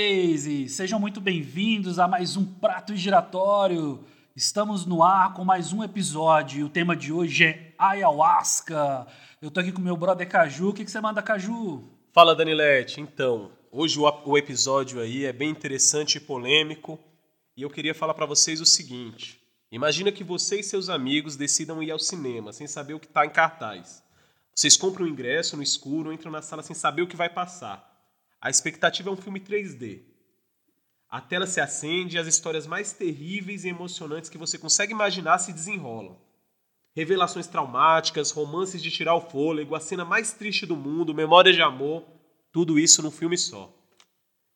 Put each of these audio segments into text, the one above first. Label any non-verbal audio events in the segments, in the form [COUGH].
Rapazes! Sejam muito bem-vindos a mais um Prato Giratório. Estamos no ar com mais um episódio e o tema de hoje é ayahuasca. Eu tô aqui com meu brother Caju. O que, que você manda, Caju? Fala, Danilete. Então, hoje o, episódio aí é bem interessante e polêmico e eu queria falar para vocês o seguinte. Imagina que você e seus amigos decidam ir ao cinema sem saber o que está em cartaz. Vocês compram o ingresso no escuro, entram na sala sem saber o que vai passar. A expectativa é um filme 3D. A tela se acende e as histórias mais terríveis e emocionantes que você consegue imaginar se desenrolam. Revelações traumáticas, romances de tirar o fôlego, a cena mais triste do mundo, memória de amor, tudo isso num filme só.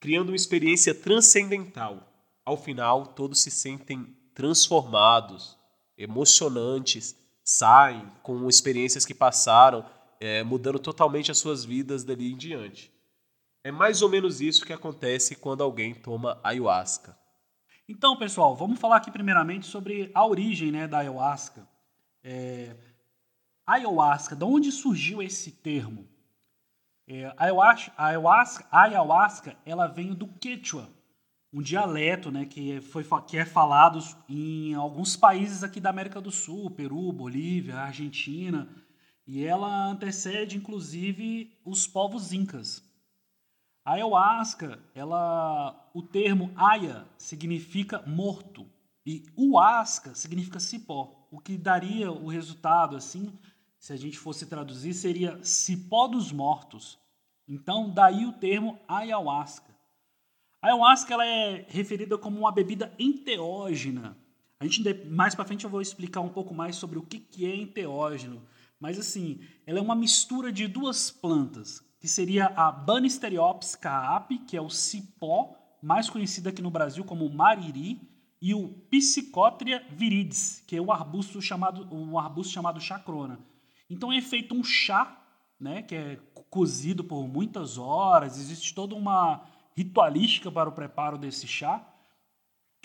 Criando uma experiência transcendental. Ao final, todos se sentem transformados, emocionantes, saem com experiências que passaram, é, mudando totalmente as suas vidas dali em diante. É mais ou menos isso que acontece quando alguém toma ayahuasca. Então, pessoal, vamos falar aqui primeiramente sobre a origem né, da ayahuasca. É, ayahuasca, de onde surgiu esse termo? É, ayahuasca, ayahuasca, ayahuasca, ela vem do Quechua, um dialeto né, que, foi, que é falado em alguns países aqui da América do Sul, Peru, Bolívia, Argentina, e ela antecede, inclusive, os povos incas. A ayahuasca, ela, o termo aya significa morto e uasca significa cipó, o que daria o resultado assim, se a gente fosse traduzir, seria cipó dos mortos. Então, daí o termo ayahuasca. A ayahuasca ela é referida como uma bebida enteógena. A gente mais para frente eu vou explicar um pouco mais sobre o que que é enteógeno, mas assim, ela é uma mistura de duas plantas, que seria a Banisteriopsis caapi, que é o cipó, mais conhecido aqui no Brasil como mariri, e o Psychotria viridis, que é o arbusto chamado, um arbusto chamado chacrona. Então é feito um chá, né, que é cozido por muitas horas, existe toda uma ritualística para o preparo desse chá,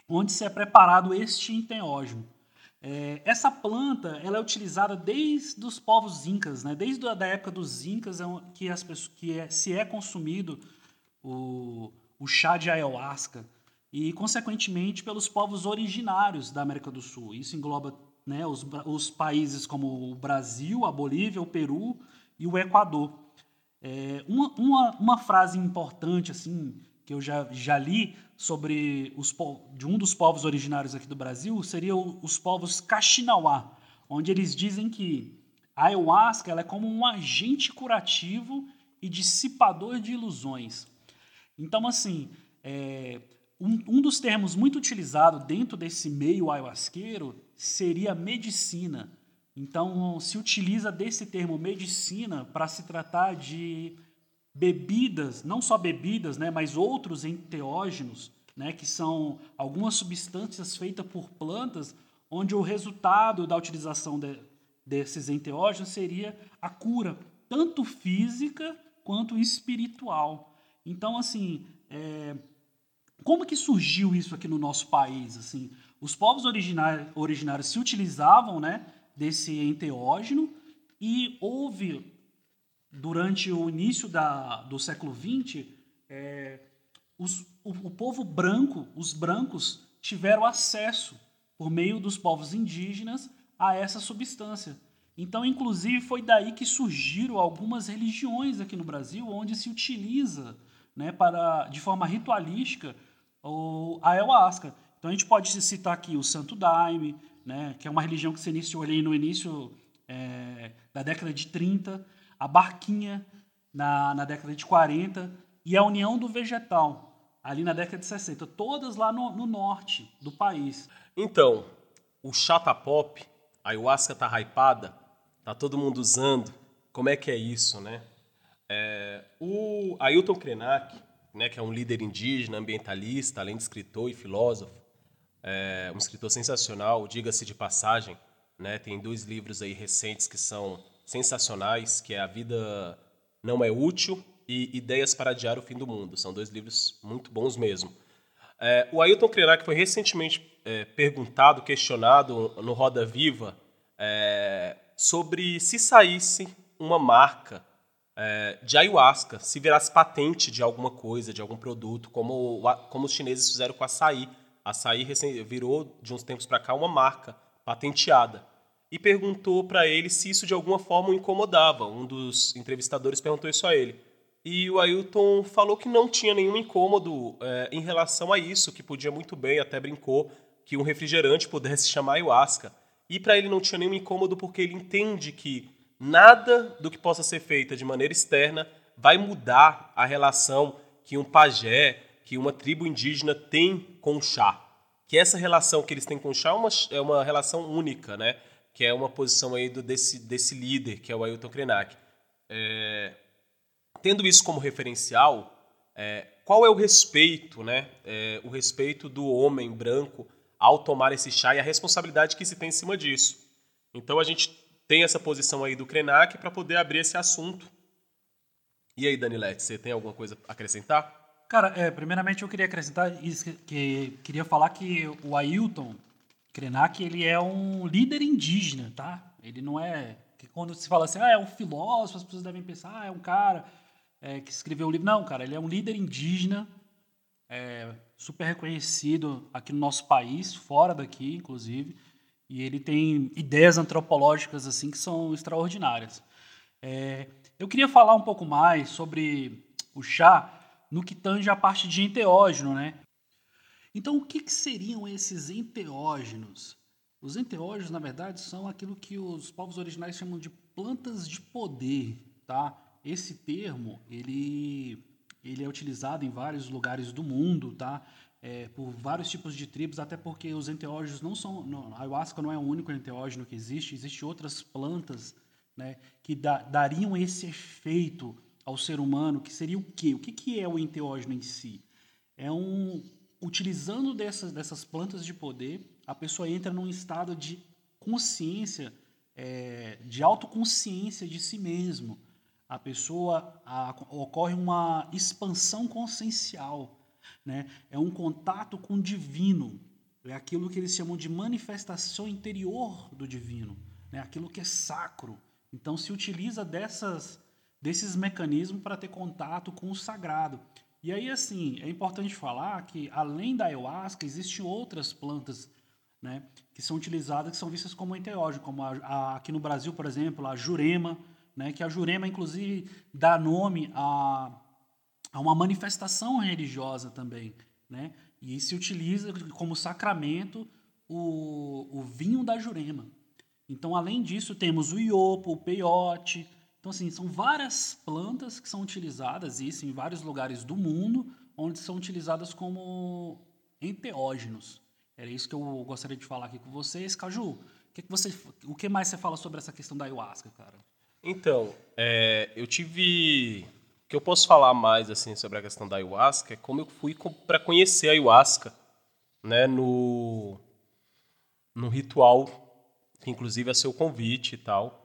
onde se é preparado este enteógeno. É, essa planta ela é utilizada desde os povos incas, né? desde a da época dos incas é que, as pessoas, que é, se é consumido o, o chá de ayahuasca e, consequentemente, pelos povos originários da América do Sul. Isso engloba né, os, os países como o Brasil, a Bolívia, o Peru e o Equador. É, uma, uma, uma frase importante assim que eu já, já li sobre os, de um dos povos originários aqui do Brasil seria os povos Kaxinawá, onde eles dizem que a ayahuasca ela é como um agente curativo e dissipador de ilusões. Então, assim, é, um, um dos termos muito utilizado dentro desse meio ayahuasqueiro seria medicina. Então, se utiliza desse termo medicina para se tratar de bebidas, não só bebidas, né, mas outros enteógenos, né, que são algumas substâncias feitas por plantas, onde o resultado da utilização de, desses enteógenos seria a cura, tanto física quanto espiritual. Então, assim, é, como que surgiu isso aqui no nosso país? Assim, os povos originários, originários se utilizavam né, desse enteógeno e houve durante o início da, do século XX, é, os, o, o povo branco, os brancos, tiveram acesso, por meio dos povos indígenas, a essa substância. Então, inclusive, foi daí que surgiram algumas religiões aqui no Brasil, onde se utiliza, né, para, de forma ritualística, o, a ayahuasca. Então, a gente pode citar aqui o Santo Daime, né, que é uma religião que se iniciou ali no início é, da década de 30, a Barquinha na, na década de 40 e a União do Vegetal ali na década de 60, todas lá no, no norte do país. Então, o chata pop, a ayahuasca tá hypada, tá todo mundo usando. Como é que é isso, né? É, o Ailton Krenak, né, que é um líder indígena, ambientalista, além de escritor e filósofo, é um escritor sensacional, diga-se de passagem, né, tem dois livros aí recentes que são sensacionais, que é A Vida Não É Útil e Ideias para Adiar o Fim do Mundo. São dois livros muito bons mesmo. É, o Ailton Krenak foi recentemente é, perguntado, questionado no Roda Viva é, sobre se saísse uma marca é, de ayahuasca, se virasse patente de alguma coisa, de algum produto, como, como os chineses fizeram com açaí. Açaí virou, de uns tempos para cá, uma marca patenteada. E perguntou para ele se isso de alguma forma o incomodava. Um dos entrevistadores perguntou isso a ele. E o Ailton falou que não tinha nenhum incômodo é, em relação a isso, que podia muito bem, até brincou, que um refrigerante pudesse [LAUGHS] chamar ayahuasca. E para ele não tinha nenhum incômodo porque ele entende que nada do que possa ser feito de maneira externa vai mudar a relação que um pajé, que uma tribo indígena tem com o chá. Que essa relação que eles têm com o chá é uma, é uma relação única, né? Que é uma posição aí do, desse, desse líder, que é o Ailton Krenak. É, tendo isso como referencial, é, qual é o respeito, né? É, o respeito do homem branco ao tomar esse chá e a responsabilidade que se tem em cima disso. Então a gente tem essa posição aí do Krenak para poder abrir esse assunto. E aí, Danilete, você tem alguma coisa a acrescentar? Cara, é, primeiramente eu queria acrescentar que, que queria falar que o Ailton Krenak, ele é um líder indígena, tá? Ele não é quando se fala assim, ah, é um filósofo, as pessoas devem pensar, ah, é um cara é, que escreveu um livro. Não, cara, ele é um líder indígena, é, super reconhecido aqui no nosso país, fora daqui, inclusive. E ele tem ideias antropológicas assim que são extraordinárias. É, eu queria falar um pouco mais sobre o chá no que tange a parte de enteógeno, né? Então, o que, que seriam esses enteógenos? Os enteógenos, na verdade, são aquilo que os povos originais chamam de plantas de poder, tá? Esse termo, ele, ele é utilizado em vários lugares do mundo, tá? é, por vários tipos de tribos, até porque os enteógenos não são. Não, a ayahuasca não é o único enteógeno que existe, existem outras plantas né, que da, dariam esse efeito ao ser humano, que seria o quê? O que, que é o enteógeno em si? É um. Utilizando dessas, dessas plantas de poder, a pessoa entra num estado de consciência, é, de autoconsciência de si mesmo. A pessoa a, ocorre uma expansão consciencial né? É um contato com o divino. É aquilo que eles chamam de manifestação interior do divino, né? aquilo que é sacro. Então se utiliza dessas, desses mecanismos para ter contato com o sagrado. E aí, assim, é importante falar que, além da ayahuasca, existem outras plantas né, que são utilizadas, que são vistas como enteógeno, como a, a, aqui no Brasil, por exemplo, a jurema, né, que a jurema, inclusive, dá nome a a uma manifestação religiosa também, né? E se utiliza como sacramento o, o vinho da Jurema. Então, além disso, temos o iopo, o peiote. Então, assim, são várias plantas que são utilizadas, isso em vários lugares do mundo, onde são utilizadas como enteógenos. Era isso que eu gostaria de falar aqui com vocês. Caju, o que, que você, o que mais você fala sobre essa questão da ayahuasca, cara? Então, é, eu tive que eu posso falar mais assim sobre a questão da ayahuasca é como eu fui para conhecer a ayahuasca, né, no no ritual, que inclusive é seu convite e tal.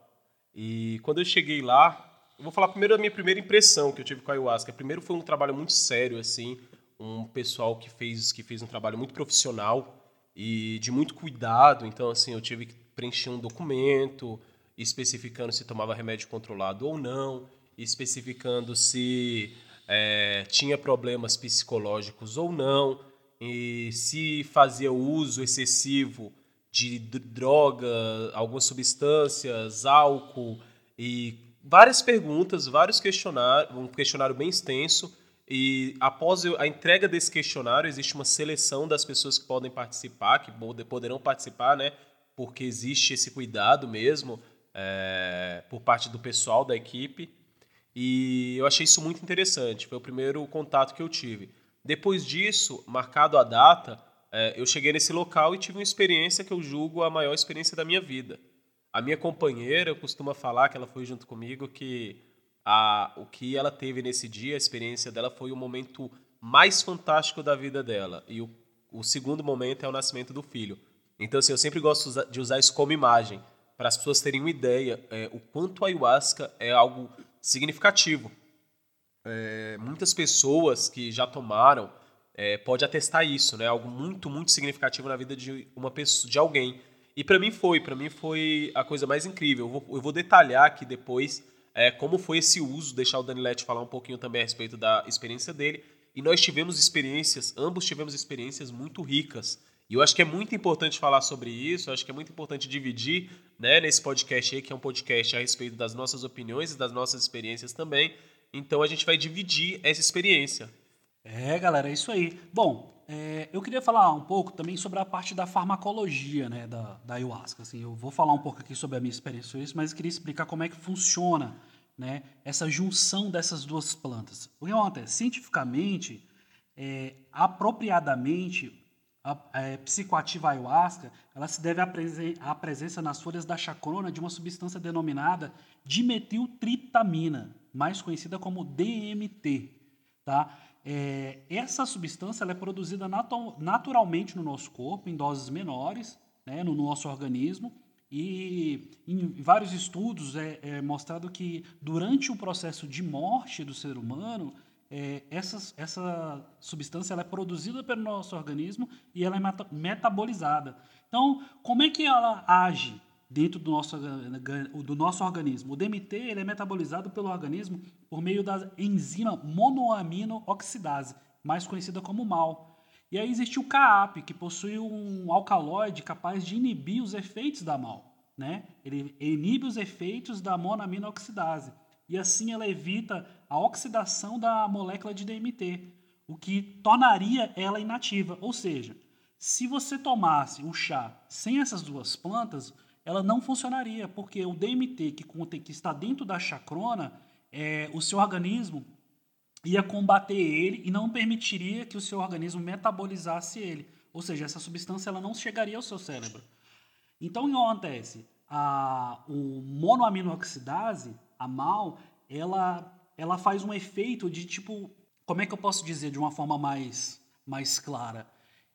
E quando eu cheguei lá, eu vou falar primeiro da minha primeira impressão que eu tive com a ayahuasca. Primeiro foi um trabalho muito sério assim, um pessoal que fez que fez um trabalho muito profissional e de muito cuidado. Então assim, eu tive que preencher um documento especificando se tomava remédio controlado ou não especificando se é, tinha problemas psicológicos ou não, e se fazia uso excessivo de droga, algumas substâncias, álcool e várias perguntas, vários questionários, um questionário bem extenso. E após a entrega desse questionário, existe uma seleção das pessoas que podem participar, que poderão participar, né? Porque existe esse cuidado mesmo é, por parte do pessoal da equipe. E eu achei isso muito interessante. Foi o primeiro contato que eu tive. Depois disso, marcado a data, é, eu cheguei nesse local e tive uma experiência que eu julgo a maior experiência da minha vida. A minha companheira costuma falar que ela foi junto comigo que a, o que ela teve nesse dia, a experiência dela foi o momento mais fantástico da vida dela. E o, o segundo momento é o nascimento do filho. Então, assim, eu sempre gosto de usar isso como imagem, para as pessoas terem uma ideia é, o quanto a ayahuasca é algo significativo. É, muitas pessoas que já tomaram é, pode atestar isso, né? Algo muito, muito significativo na vida de uma pessoa, de alguém. E para mim foi, para mim foi a coisa mais incrível. Eu vou, eu vou detalhar aqui depois é, como foi esse uso, deixar o Danilete falar um pouquinho também a respeito da experiência dele. E nós tivemos experiências, ambos tivemos experiências muito ricas. E eu acho que é muito importante falar sobre isso, eu acho que é muito importante dividir né, nesse podcast aí, que é um podcast a respeito das nossas opiniões e das nossas experiências também. Então a gente vai dividir essa experiência. É, galera, é isso aí. Bom, é, eu queria falar um pouco também sobre a parte da farmacologia né, da, da ayahuasca. Assim, eu vou falar um pouco aqui sobre a minha experiência isso, mas eu queria explicar como é que funciona né, essa junção dessas duas plantas. O que acontece? Cientificamente, é, apropriadamente, a, a é, psicoativa ayahuasca ela se deve à, presen à presença nas folhas da chacrona de uma substância denominada dimetiltriptamina, mais conhecida como DMT. Tá? É, essa substância é produzida natu naturalmente no nosso corpo, em doses menores, né, no nosso organismo, e em vários estudos é, é, mostrado que durante o processo de morte do ser humano, é, essa, essa substância é produzida pelo nosso organismo e ela é metabolizada. Então, como é que ela age dentro do nosso, do nosso organismo? O DMT ele é metabolizado pelo organismo por meio da enzima monoamino-oxidase, mais conhecida como MAO. E aí existe o CAAP, que possui um alcaloide capaz de inibir os efeitos da MAO. Né? Ele inibe os efeitos da monoamino-oxidase e assim ela evita a oxidação da molécula de DMT, o que tornaria ela inativa. Ou seja, se você tomasse um chá sem essas duas plantas, ela não funcionaria, porque o DMT que, contém, que está dentro da chacrona, é, o seu organismo ia combater ele e não permitiria que o seu organismo metabolizasse ele. Ou seja, essa substância ela não chegaria ao seu cérebro. Então, o que acontece? A, o monoaminoxidase a mal, ela, ela faz um efeito de tipo, como é que eu posso dizer de uma forma mais, mais clara?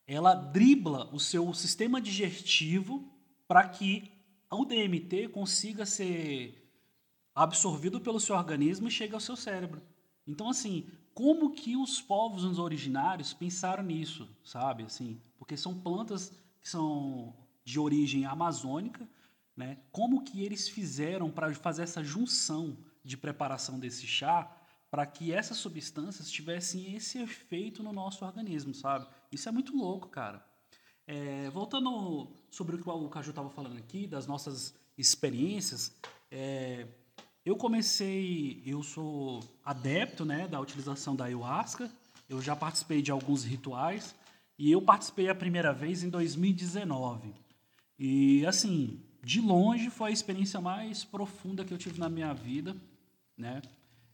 Ela dribla o seu sistema digestivo para que o DMT consiga ser absorvido pelo seu organismo e chegue ao seu cérebro. Então, assim, como que os povos originários pensaram nisso, sabe? Assim, porque são plantas que são de origem amazônica, né? Como que eles fizeram para fazer essa junção de preparação desse chá para que essas substâncias tivessem esse efeito no nosso organismo, sabe? Isso é muito louco, cara. É, voltando sobre o que o Caju estava falando aqui, das nossas experiências, é, eu comecei, eu sou adepto né, da utilização da ayahuasca, eu já participei de alguns rituais, e eu participei a primeira vez em 2019. E assim, de longe foi a experiência mais profunda que eu tive na minha vida, né?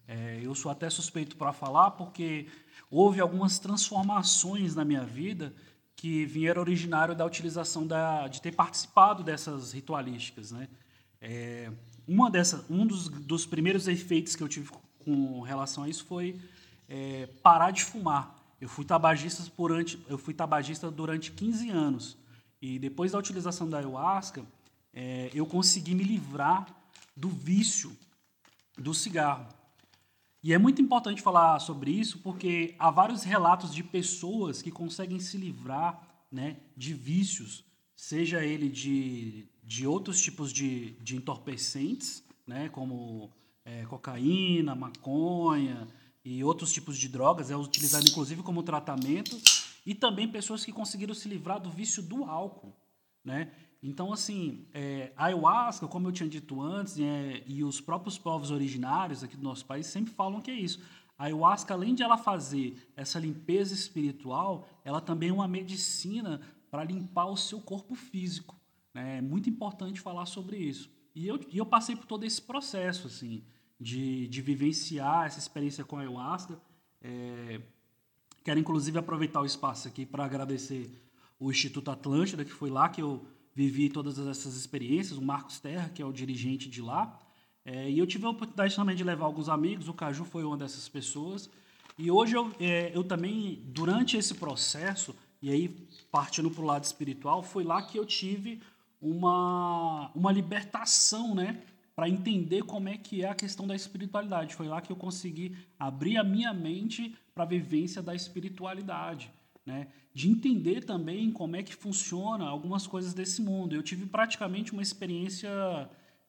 É, eu sou até suspeito para falar porque houve algumas transformações na minha vida que vieram originário da utilização da, de ter participado dessas ritualísticas, né? É, uma dessas, um dos, dos, primeiros efeitos que eu tive com relação a isso foi é, parar de fumar. Eu fui tabagista durante, eu fui tabagista durante 15 anos e depois da utilização da ayahuasca é, eu consegui me livrar do vício do cigarro. E é muito importante falar sobre isso porque há vários relatos de pessoas que conseguem se livrar né, de vícios, seja ele de, de outros tipos de, de entorpecentes, né, como é, cocaína, maconha e outros tipos de drogas, é utilizado inclusive como tratamento, e também pessoas que conseguiram se livrar do vício do álcool. Né? Então, assim, é, a ayahuasca, como eu tinha dito antes, é, e os próprios povos originários aqui do nosso país sempre falam que é isso. A ayahuasca, além de ela fazer essa limpeza espiritual, ela também é uma medicina para limpar o seu corpo físico. Né? É muito importante falar sobre isso. E eu, e eu passei por todo esse processo, assim, de, de vivenciar essa experiência com a ayahuasca. É, quero, inclusive, aproveitar o espaço aqui para agradecer o Instituto Atlântida, que foi lá que eu vivi todas essas experiências, o Marcos Terra, que é o dirigente de lá, é, e eu tive a oportunidade também de levar alguns amigos, o Caju foi uma dessas pessoas, e hoje eu, é, eu também, durante esse processo, e aí partindo para o lado espiritual, foi lá que eu tive uma, uma libertação, né? Para entender como é que é a questão da espiritualidade. Foi lá que eu consegui abrir a minha mente para a vivência da espiritualidade né? de entender também como é que funciona algumas coisas desse mundo. Eu tive praticamente uma experiência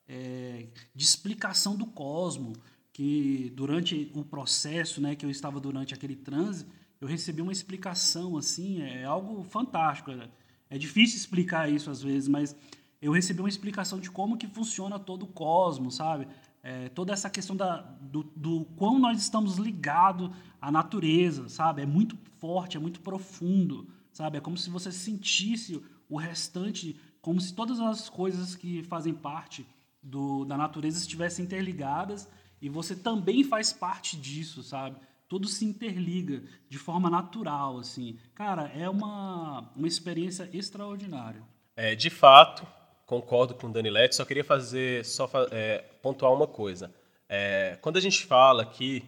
é, de explicação do cosmo, que durante o processo, né, que eu estava durante aquele transe, eu recebi uma explicação assim, é algo fantástico. É, é difícil explicar isso às vezes, mas eu recebi uma explicação de como que funciona todo o cosmos, sabe? É, toda essa questão da, do, do quão nós estamos ligados à natureza, sabe? É muito forte, é muito profundo, sabe? É como se você sentisse o restante, como se todas as coisas que fazem parte do, da natureza estivessem interligadas e você também faz parte disso, sabe? Tudo se interliga de forma natural, assim. Cara, é uma, uma experiência extraordinária. É, de fato, concordo com o Danilete, só queria fazer, só é, pontuar uma coisa. É, quando a gente fala aqui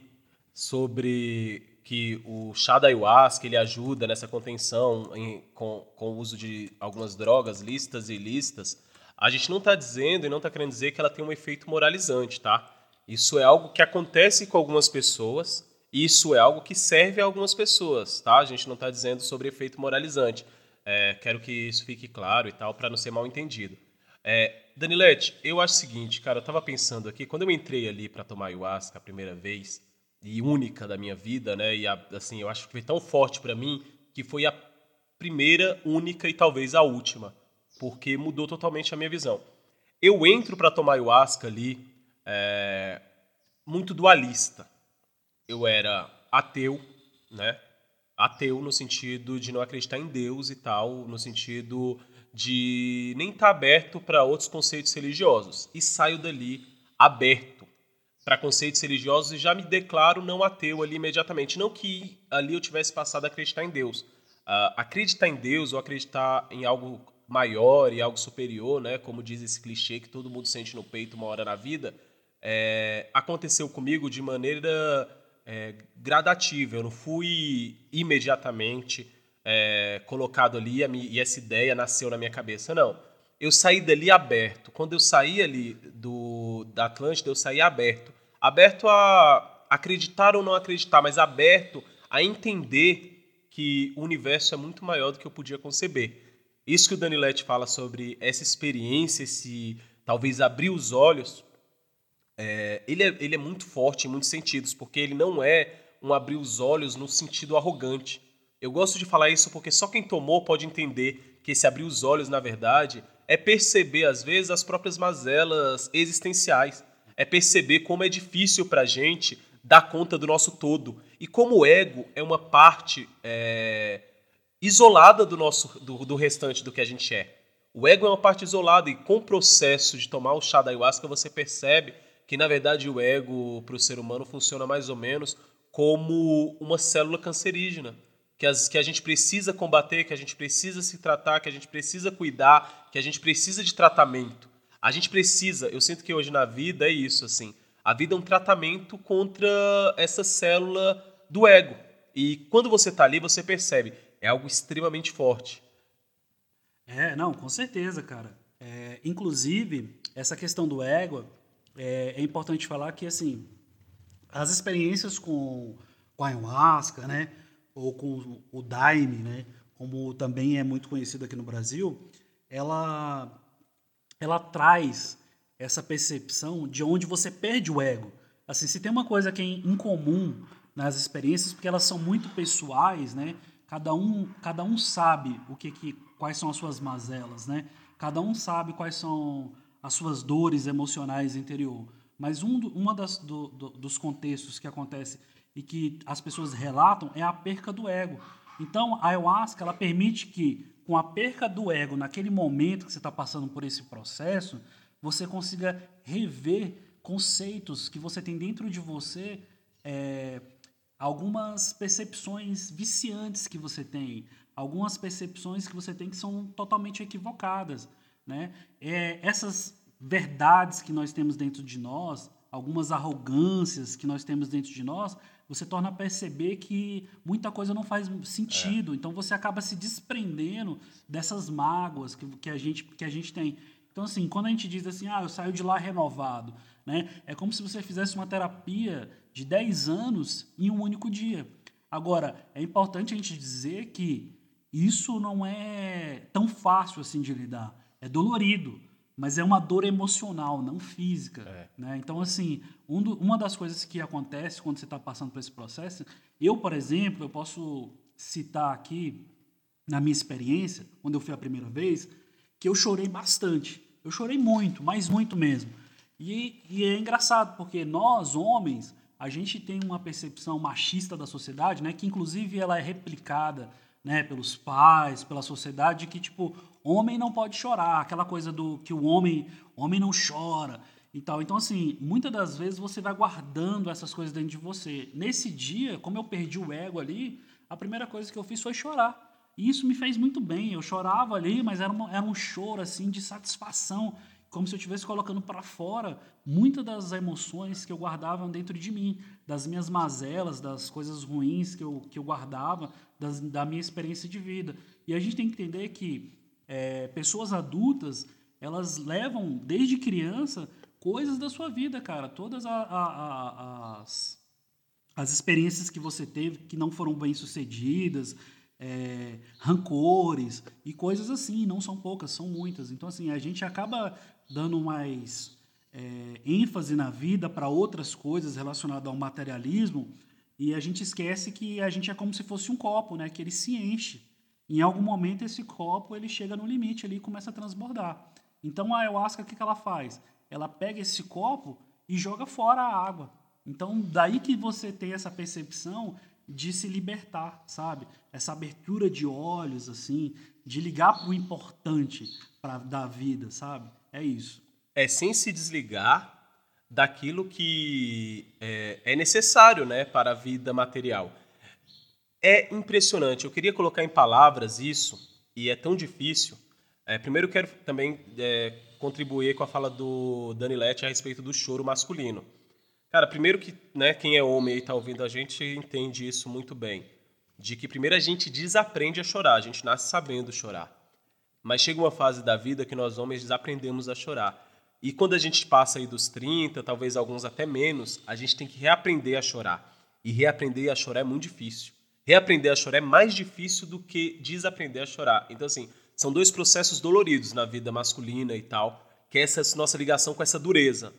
sobre que o chá da ayahuasca ele ajuda nessa contenção em, com, com o uso de algumas drogas listas e ilícitas, a gente não está dizendo e não está querendo dizer que ela tem um efeito moralizante, tá? Isso é algo que acontece com algumas pessoas, isso é algo que serve a algumas pessoas, tá? A gente não está dizendo sobre efeito moralizante. É, quero que isso fique claro e tal, para não ser mal entendido. É, Danilete, eu acho o seguinte, cara, eu tava pensando aqui, quando eu entrei ali para tomar ayahuasca a primeira vez, e única da minha vida, né, e a, assim, eu acho que foi tão forte para mim que foi a primeira, única e talvez a última, porque mudou totalmente a minha visão. Eu entro para tomar ayahuasca ali é, muito dualista. Eu era ateu, né? Ateu no sentido de não acreditar em Deus e tal, no sentido de nem estar tá aberto para outros conceitos religiosos. E saio dali aberto para conceitos religiosos e já me declaro não ateu ali imediatamente. Não que ali eu tivesse passado a acreditar em Deus. Uh, acreditar em Deus ou acreditar em algo maior e algo superior, né, como diz esse clichê que todo mundo sente no peito uma hora na vida, é, aconteceu comigo de maneira é, gradativa. Eu não fui imediatamente é, colocado ali e essa ideia nasceu na minha cabeça. Não. Eu saí dali aberto. Quando eu saí ali do, da Atlântida, eu saí aberto. Aberto a acreditar ou não acreditar, mas aberto a entender que o universo é muito maior do que eu podia conceber. Isso que o Danilete fala sobre essa experiência, esse talvez abrir os olhos, é, ele, é, ele é muito forte em muitos sentidos, porque ele não é um abrir os olhos no sentido arrogante. Eu gosto de falar isso porque só quem tomou pode entender que esse abrir os olhos, na verdade, é perceber, às vezes, as próprias mazelas existenciais. É perceber como é difícil para a gente dar conta do nosso todo. E como o ego é uma parte é, isolada do, nosso, do, do restante do que a gente é. O ego é uma parte isolada e com o processo de tomar o chá da ayahuasca você percebe que, na verdade, o ego para o ser humano funciona mais ou menos como uma célula cancerígena que, as, que a gente precisa combater, que a gente precisa se tratar, que a gente precisa cuidar, que a gente precisa de tratamento. A gente precisa, eu sinto que hoje na vida é isso, assim. A vida é um tratamento contra essa célula do ego. E quando você está ali, você percebe, é algo extremamente forte. É, não, com certeza, cara. É, inclusive, essa questão do ego, é, é, importante falar que, assim, as experiências com, com ayahuasca, né? Ou com o Daime, né, como também é muito conhecido aqui no Brasil, ela, ela traz essa percepção de onde você perde o ego. Assim, se tem uma coisa que é incomum nas experiências, porque elas são muito pessoais, né? Cada um, cada um sabe o que, que quais são as suas mazelas, né? Cada um sabe quais são as suas dores emocionais interior. Mas um uma das, do, do, dos contextos que acontece e que as pessoas relatam é a perca do ego. Então, a ayahuasca ela permite que, com a perca do ego, naquele momento que você está passando por esse processo, você consiga rever conceitos que você tem dentro de você, é, algumas percepções viciantes que você tem, algumas percepções que você tem que são totalmente equivocadas. Né? É, essas verdades que nós temos dentro de nós, algumas arrogâncias que nós temos dentro de nós, você torna a perceber que muita coisa não faz sentido. É. Então você acaba se desprendendo dessas mágoas que, que, a gente, que a gente tem. Então, assim, quando a gente diz assim, ah, eu saio de lá renovado, né? É como se você fizesse uma terapia de 10 anos em um único dia. Agora, é importante a gente dizer que isso não é tão fácil assim de lidar. É dolorido. Mas é uma dor emocional, não física. É. Né? Então, assim, um do, uma das coisas que acontece quando você está passando por esse processo, eu, por exemplo, eu posso citar aqui, na minha experiência, quando eu fui a primeira vez, que eu chorei bastante. Eu chorei muito, mas muito mesmo. E, e é engraçado, porque nós, homens, a gente tem uma percepção machista da sociedade, né, que inclusive ela é replicada né, pelos pais, pela sociedade, que tipo, homem não pode chorar, aquela coisa do que o homem, homem não chora e tal. Então assim, muitas das vezes você vai guardando essas coisas dentro de você. Nesse dia, como eu perdi o ego ali, a primeira coisa que eu fiz foi chorar. E isso me fez muito bem. Eu chorava ali, mas era, uma, era um choro assim de satisfação, como se eu estivesse colocando para fora muitas das emoções que eu guardava dentro de mim, das minhas mazelas, das coisas ruins que eu, que eu guardava, das, da minha experiência de vida. E a gente tem que entender que é, pessoas adultas, elas levam desde criança coisas da sua vida, cara. Todas a, a, a, as, as experiências que você teve que não foram bem sucedidas, é, rancores e coisas assim, não são poucas, são muitas. Então, assim, a gente acaba dando mais é, ênfase na vida para outras coisas relacionadas ao materialismo e a gente esquece que a gente é como se fosse um copo, né? Que ele se enche. Em algum momento esse copo ele chega no limite ali e começa a transbordar. Então a ayahuasca o que, que ela faz? Ela pega esse copo e joga fora a água. Então daí que você tem essa percepção de se libertar, sabe? Essa abertura de olhos, assim, de ligar para o importante da vida, sabe? É isso. É sem se desligar daquilo que é, é necessário, né, para a vida material. É impressionante. Eu queria colocar em palavras isso e é tão difícil. É, primeiro quero também é, contribuir com a fala do Dani Lett a respeito do choro masculino. Cara, primeiro que né, quem é homem e está ouvindo a gente entende isso muito bem. De que primeiro a gente desaprende a chorar, a gente nasce sabendo chorar. Mas chega uma fase da vida que nós homens desaprendemos a chorar. E quando a gente passa aí dos 30, talvez alguns até menos, a gente tem que reaprender a chorar. E reaprender a chorar é muito difícil. Reaprender a chorar é mais difícil do que desaprender a chorar. Então, assim, são dois processos doloridos na vida masculina e tal, que é essa nossa ligação com essa dureza.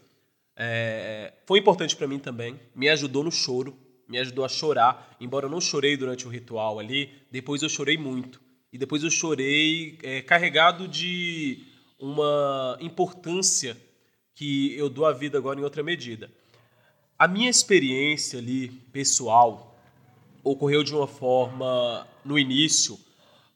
É, foi importante para mim também, me ajudou no choro, me ajudou a chorar, embora eu não chorei durante o ritual ali, depois eu chorei muito. E depois eu chorei é, carregado de uma importância que eu dou à vida agora em outra medida. A minha experiência ali, pessoal, ocorreu de uma forma, no início,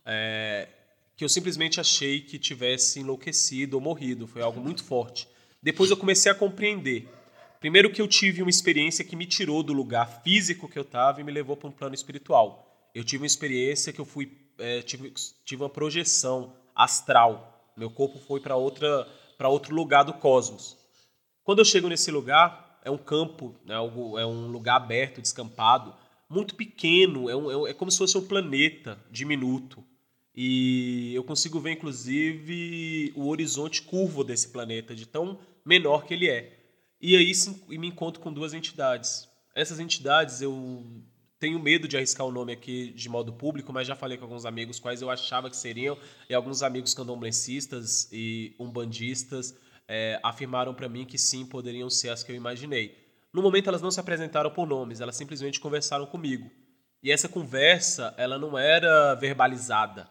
é, que eu simplesmente achei que tivesse enlouquecido ou morrido. Foi algo muito forte. Depois eu comecei a compreender. Primeiro que eu tive uma experiência que me tirou do lugar físico que eu estava e me levou para um plano espiritual. Eu tive uma experiência que eu fui é, tive, tive uma projeção astral. Meu corpo foi para outra para outro lugar do cosmos. Quando eu chego nesse lugar, é um campo, né, é um lugar aberto, descampado, muito pequeno, é, um, é, é como se fosse um planeta diminuto. E eu consigo ver, inclusive, o horizonte curvo desse planeta, de tão menor que ele é. E aí me encontro com duas entidades. Essas entidades eu tenho medo de arriscar o nome aqui de modo público, mas já falei com alguns amigos quais eu achava que seriam, e alguns amigos candomblencistas e umbandistas é, afirmaram para mim que sim, poderiam ser as que eu imaginei. No momento elas não se apresentaram por nomes, elas simplesmente conversaram comigo. E essa conversa, ela não era verbalizada.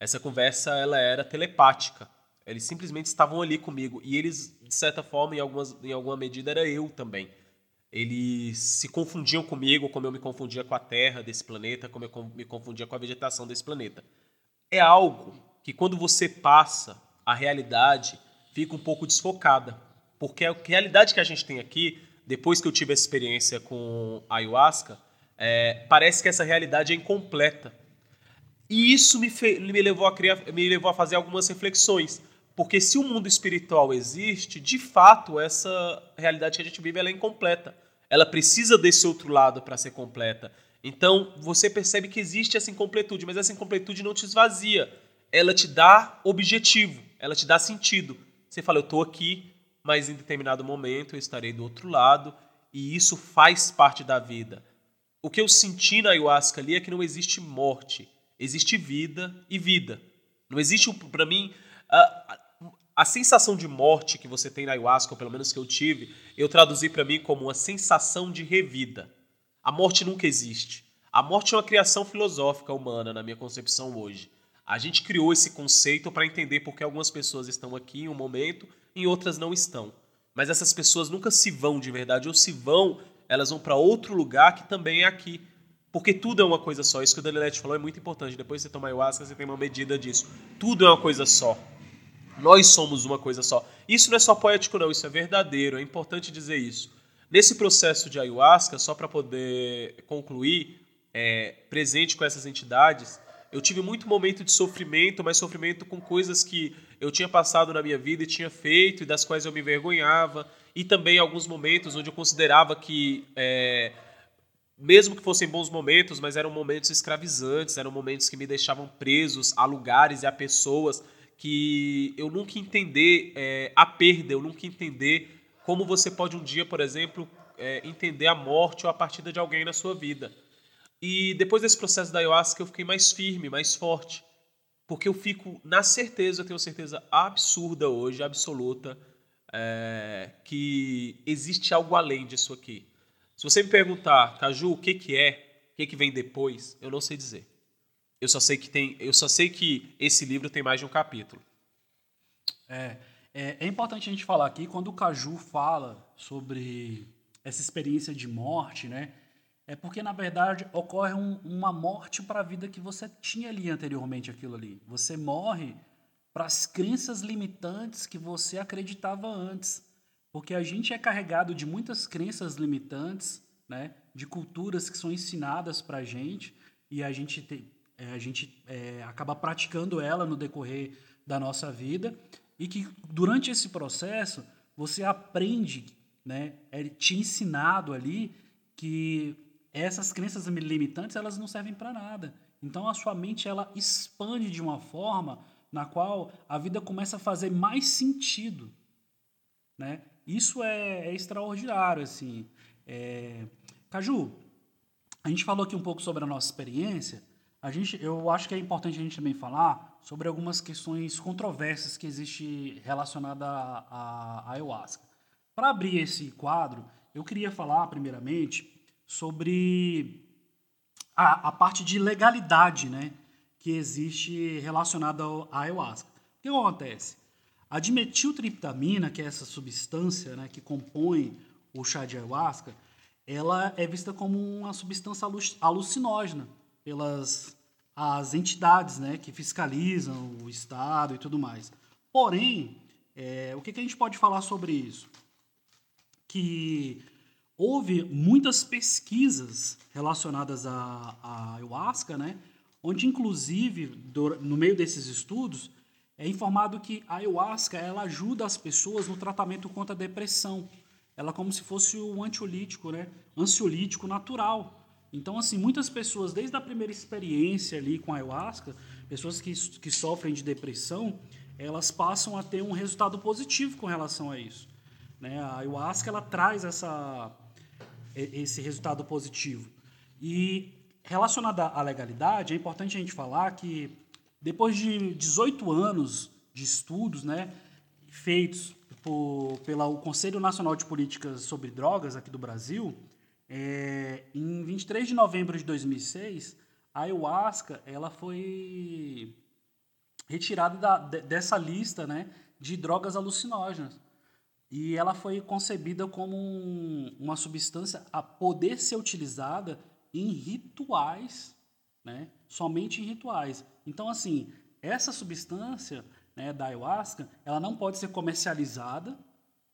Essa conversa, ela era telepática. Eles simplesmente estavam ali comigo. E eles, de certa forma, em, algumas, em alguma medida, era eu também. Eles se confundiam comigo, como eu me confundia com a Terra desse planeta, como eu me confundia com a vegetação desse planeta. É algo que, quando você passa, a realidade fica um pouco desfocada. Porque a realidade que a gente tem aqui, depois que eu tive essa experiência com ayahuasca, é, parece que essa realidade é incompleta. E isso me, me, levou a criar, me levou a fazer algumas reflexões. Porque se o mundo espiritual existe, de fato, essa realidade que a gente vive é incompleta. Ela precisa desse outro lado para ser completa. Então, você percebe que existe essa incompletude, mas essa incompletude não te esvazia. Ela te dá objetivo, ela te dá sentido. Você fala, eu estou aqui, mas em determinado momento eu estarei do outro lado, e isso faz parte da vida. O que eu senti na ayahuasca ali é que não existe morte, existe vida e vida. Não existe, para mim, a sensação de morte que você tem na ayahuasca, ou pelo menos que eu tive, eu traduzi para mim como uma sensação de revida. A morte nunca existe. A morte é uma criação filosófica humana, na minha concepção hoje. A gente criou esse conceito para entender por que algumas pessoas estão aqui em um momento e outras não estão. Mas essas pessoas nunca se vão de verdade, ou se vão, elas vão para outro lugar que também é aqui. Porque tudo é uma coisa só. Isso que o Danilete falou é muito importante. Depois você toma ayahuasca, você tem uma medida disso. Tudo é uma coisa só. Nós somos uma coisa só. Isso não é só poético, não, isso é verdadeiro, é importante dizer isso. Nesse processo de ayahuasca, só para poder concluir, é, presente com essas entidades, eu tive muito momento de sofrimento, mas sofrimento com coisas que eu tinha passado na minha vida e tinha feito e das quais eu me envergonhava, e também alguns momentos onde eu considerava que, é, mesmo que fossem bons momentos, mas eram momentos escravizantes, eram momentos que me deixavam presos a lugares e a pessoas que eu nunca entender é, a perda, eu nunca entender como você pode um dia, por exemplo, é, entender a morte ou a partida de alguém na sua vida. E depois desse processo da ayahuasca eu fiquei mais firme, mais forte, porque eu fico na certeza, eu tenho certeza absurda hoje, absoluta, é, que existe algo além disso aqui. Se você me perguntar, Caju, o que, que é, o que, que vem depois, eu não sei dizer. Eu só sei que tem, eu só sei que esse livro tem mais de um capítulo. É, é, é importante a gente falar aqui quando o Caju fala sobre essa experiência de morte, né? É porque na verdade ocorre um, uma morte para a vida que você tinha ali anteriormente, aquilo ali. Você morre para as crenças limitantes que você acreditava antes, porque a gente é carregado de muitas crenças limitantes, né? De culturas que são ensinadas para a gente e a gente tem, é, a gente é, acaba praticando ela no decorrer da nossa vida e que durante esse processo você aprende, né, é te ensinado ali que essas crenças limitantes elas não servem para nada. Então a sua mente ela expande de uma forma na qual a vida começa a fazer mais sentido, né? Isso é, é extraordinário assim. É... Caju, a gente falou aqui um pouco sobre a nossa experiência a gente, eu acho que é importante a gente também falar sobre algumas questões controversas que existe relacionada à, ayahuasca. Para abrir esse quadro, eu queria falar primeiramente sobre a, a parte de legalidade, né, que existe relacionada à ayahuasca. O que acontece? A dimetiltriptamina, que é essa substância, né, que compõe o chá de ayahuasca, ela é vista como uma substância alucinógena pelas as entidades né, que fiscalizam o Estado e tudo mais. Porém, é, o que, que a gente pode falar sobre isso? Que houve muitas pesquisas relacionadas à, à ayahuasca, né, onde inclusive do, no meio desses estudos é informado que a ayahuasca ela ajuda as pessoas no tratamento contra a depressão. Ela é como se fosse um antiolítico, né, ansiolítico natural então, assim, muitas pessoas, desde a primeira experiência ali com a ayahuasca, pessoas que, que sofrem de depressão, elas passam a ter um resultado positivo com relação a isso. Né? A ayahuasca, ela traz essa, esse resultado positivo. E relacionado à legalidade, é importante a gente falar que depois de 18 anos de estudos né, feitos por, pelo Conselho Nacional de Políticas sobre Drogas aqui do Brasil, é, em 23 de novembro de 2006, a ayahuasca ela foi retirada da, dessa lista né, de drogas alucinógenas. E ela foi concebida como um, uma substância a poder ser utilizada em rituais, né, somente em rituais. Então, assim, essa substância né, da ayahuasca, ela não pode ser comercializada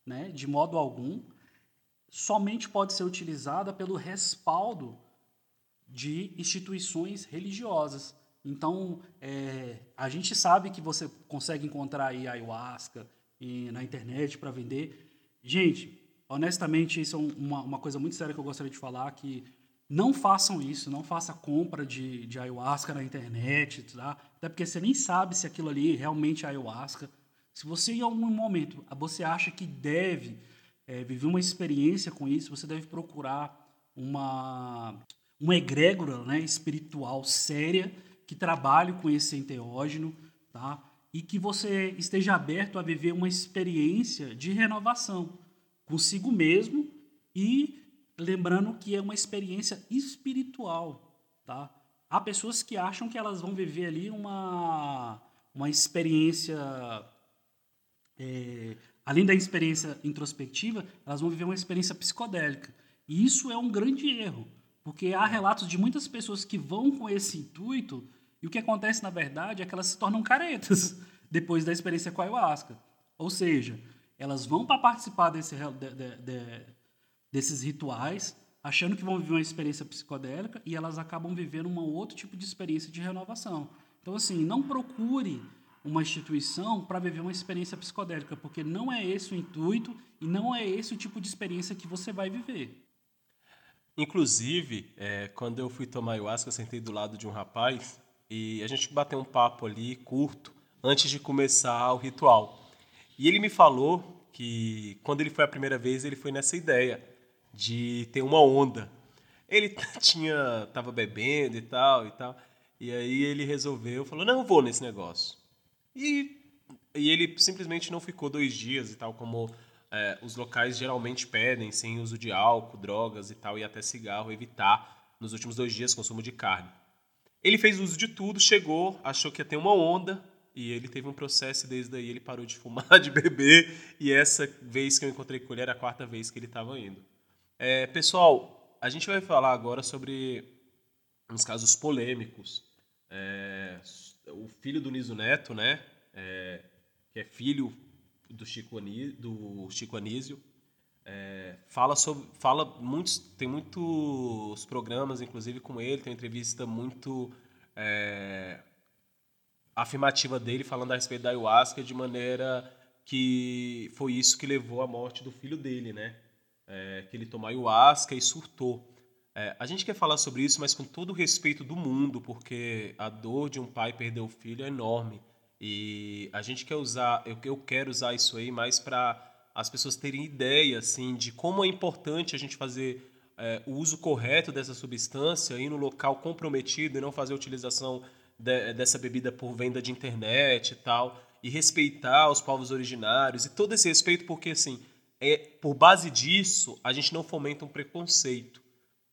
né, de modo algum, somente pode ser utilizada pelo respaldo de instituições religiosas. Então, é, a gente sabe que você consegue encontrar aí ayahuasca e, na internet para vender. Gente, honestamente, isso é uma, uma coisa muito séria que eu gostaria de falar, que não façam isso, não faça compra de, de ayahuasca na internet, tá? até porque você nem sabe se aquilo ali realmente é ayahuasca. Se você em algum momento você acha que deve é, viver uma experiência com isso, você deve procurar uma, uma egrégora né, espiritual séria que trabalhe com esse enteógeno, tá? E que você esteja aberto a viver uma experiência de renovação consigo mesmo e lembrando que é uma experiência espiritual, tá? Há pessoas que acham que elas vão viver ali uma, uma experiência é, além da experiência introspectiva, elas vão viver uma experiência psicodélica. E isso é um grande erro, porque há relatos de muitas pessoas que vão com esse intuito e o que acontece, na verdade, é que elas se tornam caretas [LAUGHS] depois da experiência com a ayahuasca. Ou seja, elas vão para participar desse, de, de, de, desses rituais, achando que vão viver uma experiência psicodélica e elas acabam vivendo um outro tipo de experiência de renovação. Então, assim, não procure uma instituição para viver uma experiência psicodélica, porque não é esse o intuito e não é esse o tipo de experiência que você vai viver. Inclusive, é, quando eu fui tomar ayahuasca, eu sentei do lado de um rapaz e a gente bateu um papo ali curto antes de começar o ritual. E ele me falou que quando ele foi a primeira vez, ele foi nessa ideia de ter uma onda. Ele [LAUGHS] tinha tava bebendo e tal e tal. E aí ele resolveu, falou: "Não, vou nesse negócio". E, e ele simplesmente não ficou dois dias e tal, como é, os locais geralmente pedem, sem uso de álcool, drogas e tal, e até cigarro, evitar nos últimos dois dias consumo de carne. Ele fez uso de tudo, chegou, achou que ia ter uma onda, e ele teve um processo e desde aí ele parou de [LAUGHS] fumar, de beber, e essa vez que eu encontrei com ele era a quarta vez que ele estava indo. É, pessoal, a gente vai falar agora sobre uns casos polêmicos. É, o filho do Niso Neto, né, é, que é filho do Chico, Anísio, do Chico Anísio, é, fala sobre, fala muitos, tem muitos programas, inclusive com ele, tem uma entrevista muito é, afirmativa dele falando a respeito da ayahuasca de maneira que foi isso que levou à morte do filho dele, né? É, que ele tomou ayahuasca e surtou. É, a gente quer falar sobre isso, mas com todo o respeito do mundo, porque a dor de um pai perder o filho é enorme. E a gente quer usar, eu, eu quero usar isso aí mais para as pessoas terem ideia assim, de como é importante a gente fazer é, o uso correto dessa substância ir no local comprometido e não fazer a utilização de, dessa bebida por venda de internet e tal. E respeitar os povos originários e todo esse respeito, porque assim, é, por base disso, a gente não fomenta um preconceito.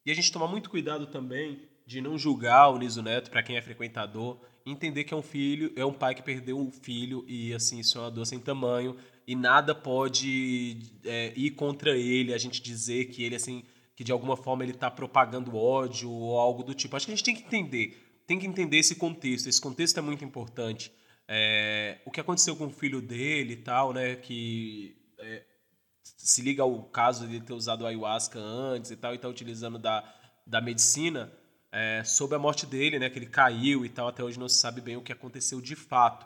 E a gente toma muito cuidado também de não julgar o Niso Neto para quem é frequentador, entender que é um filho, é um pai que perdeu um filho e assim, isso é uma dor sem tamanho e nada pode é, ir contra ele, a gente dizer que ele assim, que de alguma forma ele está propagando ódio ou algo do tipo. Acho que a gente tem que entender, tem que entender esse contexto. Esse contexto é muito importante. É, o que aconteceu com o filho dele e tal, né, que é, se liga ao caso de ter usado ayahuasca antes e tal, e tá utilizando da, da medicina, é, sobre a morte dele, né, que ele caiu e tal, até hoje não se sabe bem o que aconteceu de fato.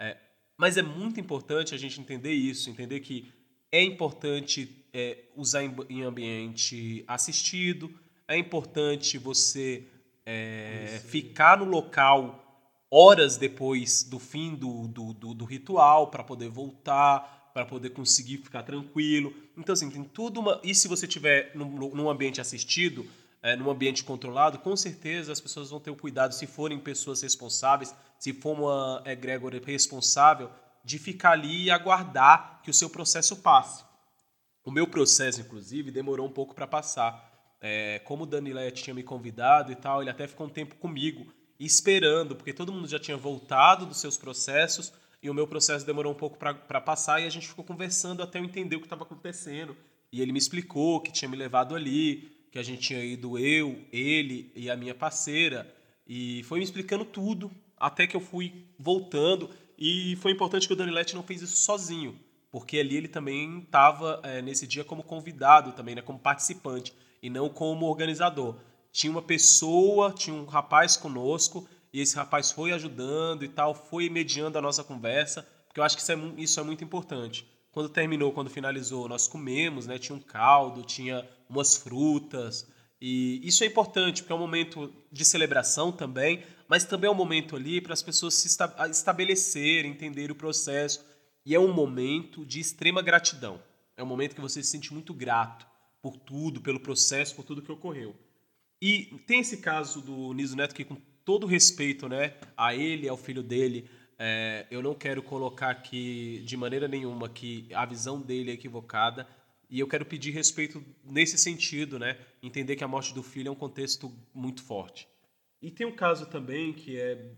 É, mas é muito importante a gente entender isso, entender que é importante é, usar em, em, ambiente assistido, é importante você é, ficar no local horas depois do fim do, do, do, do ritual para poder voltar, para poder conseguir ficar tranquilo. Então, assim, tem tudo uma. E se você tiver num, num ambiente assistido, é, num ambiente controlado, com certeza as pessoas vão ter o cuidado, se forem pessoas responsáveis, se for uma egrégora responsável, de ficar ali e aguardar que o seu processo passe. O meu processo, inclusive, demorou um pouco para passar. É, como o Danilete tinha me convidado e tal, ele até ficou um tempo comigo, esperando, porque todo mundo já tinha voltado dos seus processos e o meu processo demorou um pouco para passar e a gente ficou conversando até eu entender o que estava acontecendo. E ele me explicou que tinha me levado ali, que a gente tinha ido eu, ele e a minha parceira. E foi me explicando tudo até que eu fui voltando. E foi importante que o Danilete não fez isso sozinho, porque ali ele também estava é, nesse dia como convidado também, né, como participante, e não como organizador. Tinha uma pessoa, tinha um rapaz conosco e esse rapaz foi ajudando e tal, foi mediando a nossa conversa, porque eu acho que isso é, isso é muito importante. Quando terminou, quando finalizou, nós comemos, né? Tinha um caldo, tinha umas frutas. E isso é importante, porque é um momento de celebração também, mas também é um momento ali para as pessoas se estabelecerem, entender o processo. E é um momento de extrema gratidão. É um momento que você se sente muito grato por tudo, pelo processo, por tudo que ocorreu. E tem esse caso do Niso Neto que, com todo respeito né, a ele, ao filho dele, É, eu não quero colocar aqui de maneira nenhuma que a visão dele é equivocada. E eu quero pedir respeito nesse sentido, né? Entender que a morte do filho é um contexto muito forte. E tem um caso também que é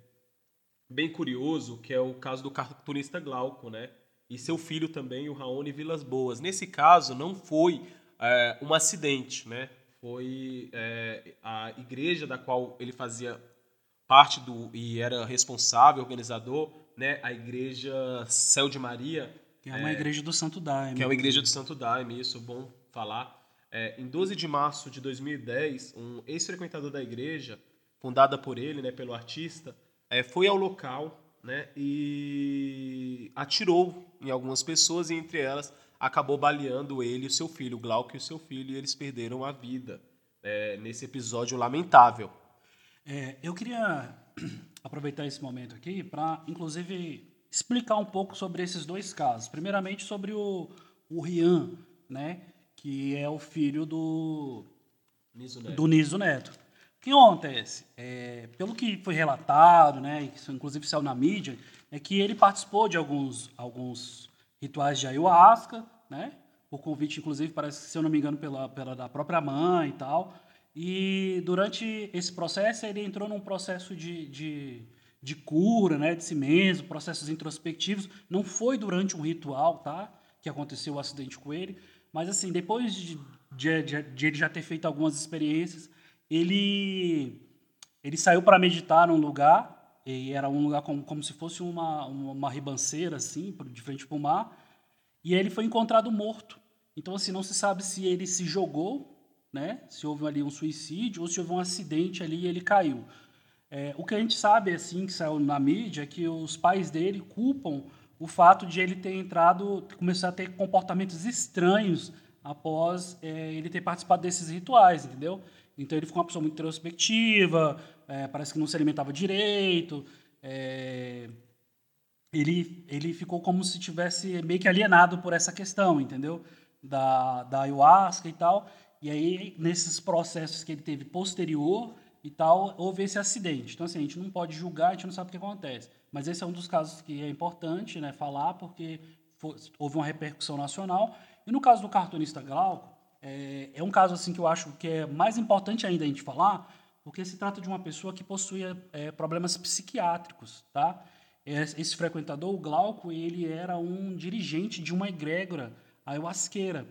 bem curioso, que é o caso do cartunista Glauco, né? E seu filho também, o Raoni Vilas Boas. Nesse caso, não foi é, um acidente, né? Foi é, a igreja da qual ele fazia parte do e era responsável, organizador, né? A igreja Céu de Maria. Que é uma é, igreja do Santo Daime. Que é uma igreja do Santo Daime, isso, bom falar. É, em 12 de março de 2010, um ex-frequentador da igreja, fundada por ele, né, pelo artista, é, foi ao local né, e atirou em algumas pessoas e entre elas acabou baleando ele e seu filho, Glauco e seu filho, e eles perderam a vida é, nesse episódio lamentável. É, eu queria [CLEARS THROAT] aproveitar esse momento aqui para, inclusive, explicar um pouco sobre esses dois casos. Primeiramente, sobre o, o Rian, né, que é o filho do Niso Neto. Do Niso Neto. O que acontece? É, pelo que foi relatado, né, isso inclusive saiu na mídia, é que ele participou de alguns, alguns rituais de ayahuasca, né, por convite, inclusive, parece que, se eu não me engano, pela, pela da própria mãe e tal. E durante esse processo, ele entrou num processo de, de, de cura né, de si mesmo, processos introspectivos. Não foi durante um ritual tá, que aconteceu o acidente com ele, mas assim, depois de, de, de, de ele já ter feito algumas experiências, ele, ele saiu para meditar num lugar, e era um lugar como, como se fosse uma, uma ribanceira, assim, de frente para o mar, e ele foi encontrado morto. Então, assim, não se sabe se ele se jogou, né? Se houve ali um suicídio ou se houve um acidente ali e ele caiu. É, o que a gente sabe, assim, que saiu na mídia, é que os pais dele culpam o fato de ele ter entrado, começar a ter comportamentos estranhos após é, ele ter participado desses rituais, entendeu? Então ele ficou uma pessoa muito introspectiva, é, parece que não se alimentava direito. É, ele, ele ficou como se tivesse meio que alienado por essa questão, entendeu? Da, da ayahuasca e tal. E aí, nesses processos que ele teve posterior e tal, houve esse acidente. Então, assim, a gente não pode julgar, a gente não sabe o que acontece. Mas esse é um dos casos que é importante né, falar, porque foi, houve uma repercussão nacional. E no caso do cartunista Glauco, é, é um caso assim que eu acho que é mais importante ainda a gente falar, porque se trata de uma pessoa que possuía é, problemas psiquiátricos, tá? Esse frequentador, o Glauco, ele era um dirigente de uma egrégora ayahuasqueira,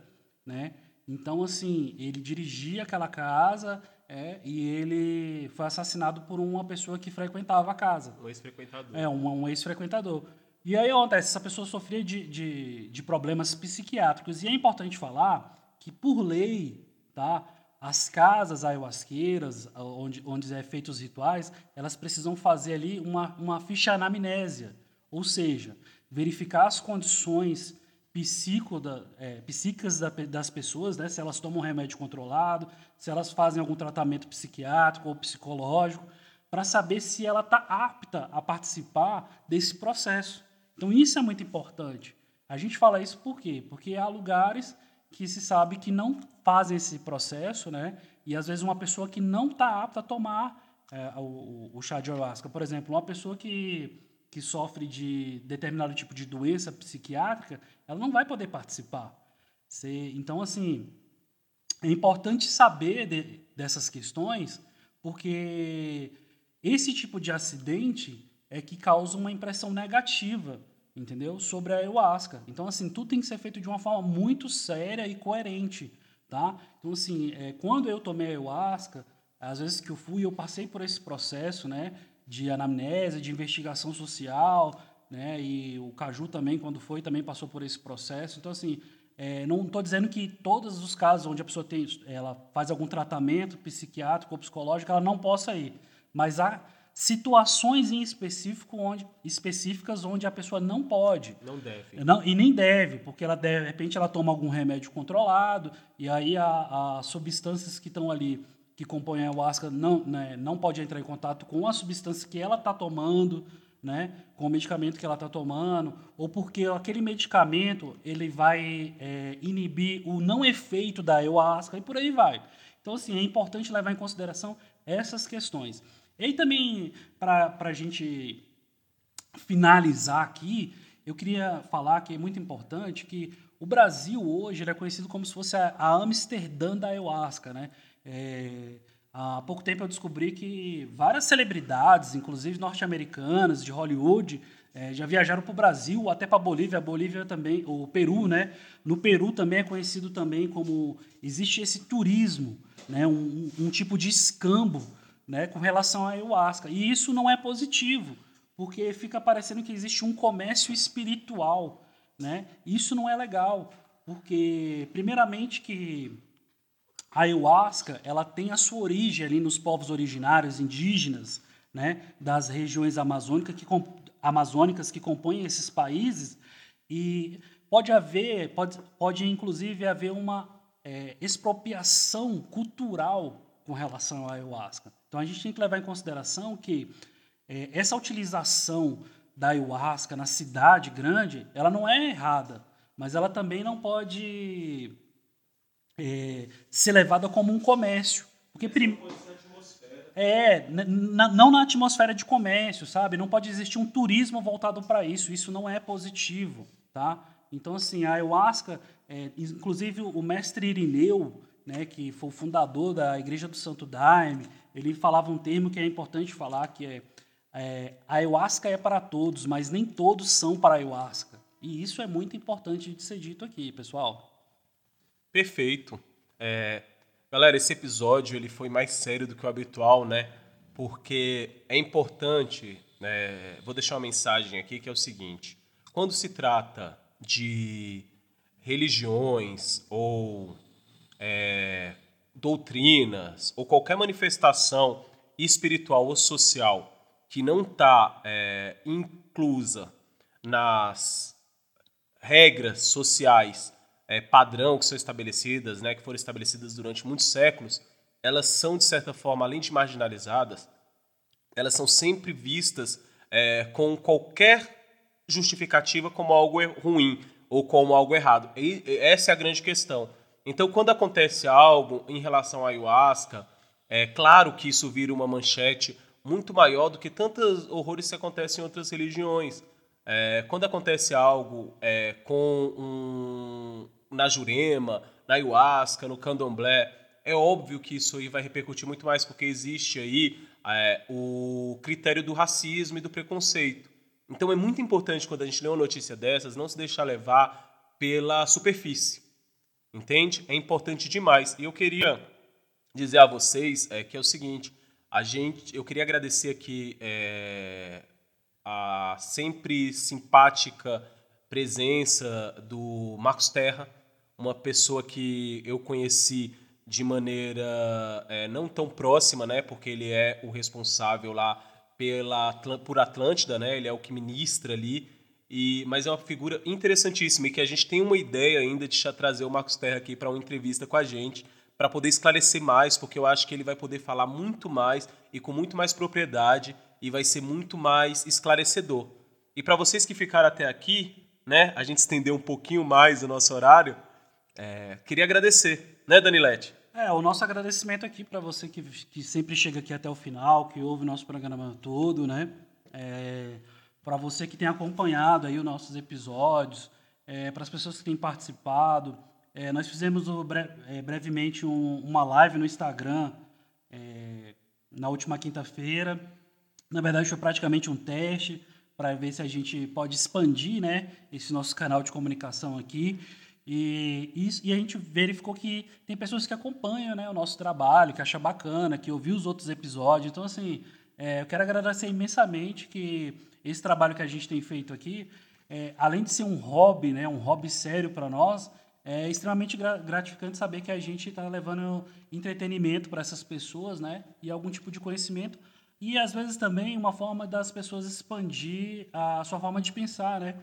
né? Então, assim, ele dirigia aquela casa é, e ele foi assassinado por uma pessoa que frequentava a casa. Um ex-frequentador. É, um, um ex-frequentador. E aí acontece, essa pessoa sofria de, de, de problemas psiquiátricos. E é importante falar que, por lei, tá, as casas ayahuasqueiras, onde, onde é feitos os rituais, elas precisam fazer ali uma, uma ficha anamnésia, ou seja, verificar as condições psico da, é, psíquicas da, das pessoas, né, se elas tomam remédio controlado, se elas fazem algum tratamento psiquiátrico ou psicológico, para saber se ela está apta a participar desse processo. Então, isso é muito importante. A gente fala isso por quê? Porque há lugares que se sabe que não fazem esse processo, né? E às vezes uma pessoa que não está apta a tomar é, o, o, chá de ayahuasca, por exemplo, uma pessoa que, que sofre de determinado tipo de doença psiquiátrica, ela não vai poder participar. Você, então, assim, é importante saber de, dessas questões, porque esse tipo de acidente é que causa uma impressão negativa entendeu? Sobre a ayahuasca. Então, assim, tudo tem que ser feito de uma forma muito séria e coerente, tá? Então, assim, é, quando eu tomei a ayahuasca, às vezes que eu fui, eu passei por esse processo, né, de anamnese, de investigação social, né, e o Caju também, quando foi, também passou por esse processo. Então, assim, é, não estou dizendo que todos os casos onde a pessoa tem, ela faz algum tratamento psiquiátrico ou psicológico, ela não possa ir, mas há situações em específico onde, específicas onde a pessoa não pode. Não deve. Não, e nem deve, porque ela de repente ela toma algum remédio controlado e aí as substâncias que estão ali que compõem a ayahuasca não, né, não pode entrar em contato com a substância que ela está tomando, né, com o medicamento que ela está tomando, ou porque aquele medicamento ele vai é, inibir o não efeito da ayahuasca e por aí vai. Então, assim, é importante levar em consideração essas questões. E aí também, para a gente finalizar aqui, eu queria falar que é muito importante que o Brasil hoje é conhecido como se fosse a, a Amsterdã da ayahuasca, né? É, há pouco tempo eu descobri que várias celebridades, inclusive norte-americanas, de Hollywood, é, já viajaram para o Brasil, até para a Bolívia. Bolívia também, o Peru, né? No Peru também é conhecido também como existe esse turismo, né? Um, um tipo de escambo, né? Com relação à ayahuasca. E isso não é positivo, porque fica parecendo que existe um comércio espiritual, né? Isso não é legal, porque primeiramente que a ayahuasca ela tem a sua origem ali nos povos originários indígenas, né? Das regiões amazônicas que amazônicas que compõem esses países e pode haver, pode, pode inclusive haver uma é, expropriação cultural com relação à ayahuasca. Então a gente tem que levar em consideração que é, essa utilização da ayahuasca na cidade grande, ela não é errada, mas ela também não pode é, ser levada como um comércio. Porque prim... É, não na atmosfera de comércio, sabe? Não pode existir um turismo voltado para isso. Isso não é positivo, tá? Então, assim, a ayahuasca, é, inclusive o mestre Irineu, né, que foi o fundador da Igreja do Santo Daime, ele falava um termo que é importante falar, que é, é a ayahuasca é para todos, mas nem todos são para a ayahuasca. E isso é muito importante de ser dito aqui, pessoal. Perfeito. É, Galera, esse episódio ele foi mais sério do que o habitual, né? Porque é importante, né? vou deixar uma mensagem aqui que é o seguinte: quando se trata de religiões ou é, doutrinas ou qualquer manifestação espiritual ou social que não está é, inclusa nas regras sociais é, padrão que são estabelecidas, né, que foram estabelecidas durante muitos séculos, elas são, de certa forma, além de marginalizadas, elas são sempre vistas é, com qualquer justificativa como algo ruim ou como algo errado. E essa é a grande questão. Então, quando acontece algo em relação à ayahuasca, é claro que isso vira uma manchete muito maior do que tantos horrores que acontecem em outras religiões. É, quando acontece algo é, com um, na Jurema, na Ayahuasca, no Candomblé, é óbvio que isso aí vai repercutir muito mais, porque existe aí é, o critério do racismo e do preconceito. Então é muito importante quando a gente lê uma notícia dessas, não se deixar levar pela superfície. Entende? É importante demais. E eu queria dizer a vocês é, que é o seguinte: a gente, eu queria agradecer aqui é, a sempre simpática presença do Marcos Terra uma pessoa que eu conheci de maneira é, não tão próxima, né? Porque ele é o responsável lá pela por Atlântida, né? Ele é o que ministra ali. E, mas é uma figura interessantíssima e que a gente tem uma ideia ainda de trazer o Marcos Terra aqui para uma entrevista com a gente, para poder esclarecer mais, porque eu acho que ele vai poder falar muito mais e com muito mais propriedade e vai ser muito mais esclarecedor. E para vocês que ficaram até aqui, né, a gente estendeu um pouquinho mais o nosso horário, é, queria agradecer, né, Danilete? É, o nosso agradecimento aqui para você que, que sempre chega aqui até o final, que ouve o nosso programa todo, né? É, para você que tem acompanhado aí os nossos episódios, é, para as pessoas que têm participado. É, nós fizemos o, bre é, brevemente um, uma live no Instagram é, na última quinta-feira. Na verdade, foi praticamente um teste para ver se a gente pode expandir né, esse nosso canal de comunicação aqui. E, e, e, a gente verificou que tem pessoas que acompanham né, o nosso trabalho, que acham bacana, que ouviu os outros episódios. Então, assim, é, eu quero agradecer imensamente que esse trabalho que a gente tem feito aqui, é, além de ser um hobby, né, um hobby sério para nós, é extremamente gratificante saber que a gente está levando entretenimento para essas pessoas né, e algum tipo de conhecimento. E, às vezes, também uma forma das pessoas expandir a sua forma de pensar, né?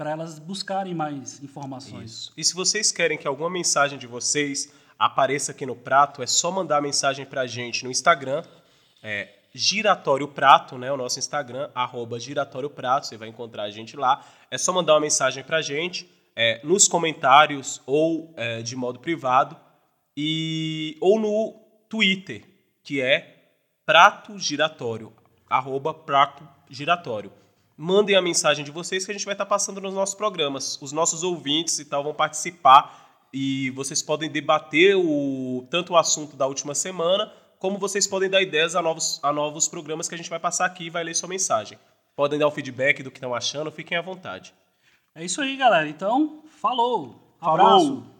Para elas buscarem mais informações. Isso. E se vocês querem que alguma mensagem de vocês apareça aqui no prato, é só mandar mensagem para a gente no Instagram, é Giratório Prato, né? O nosso Instagram, arroba Giratório Prato, você vai encontrar a gente lá. É só mandar uma mensagem para a gente, é, nos comentários ou é, de modo privado, e, ou no Twitter, que é Prato Giratório, arroba Prato Giratório. Mandem a mensagem de vocês que a gente vai estar passando nos nossos programas. Os nossos ouvintes e tal vão participar e vocês podem debater o, tanto o assunto da última semana, como vocês podem dar ideias a novos, a novos programas que a gente vai passar aqui e vai ler sua mensagem. Podem dar o feedback do que estão achando, fiquem à vontade. É isso aí, galera. Então, falou. Abraço. Falou.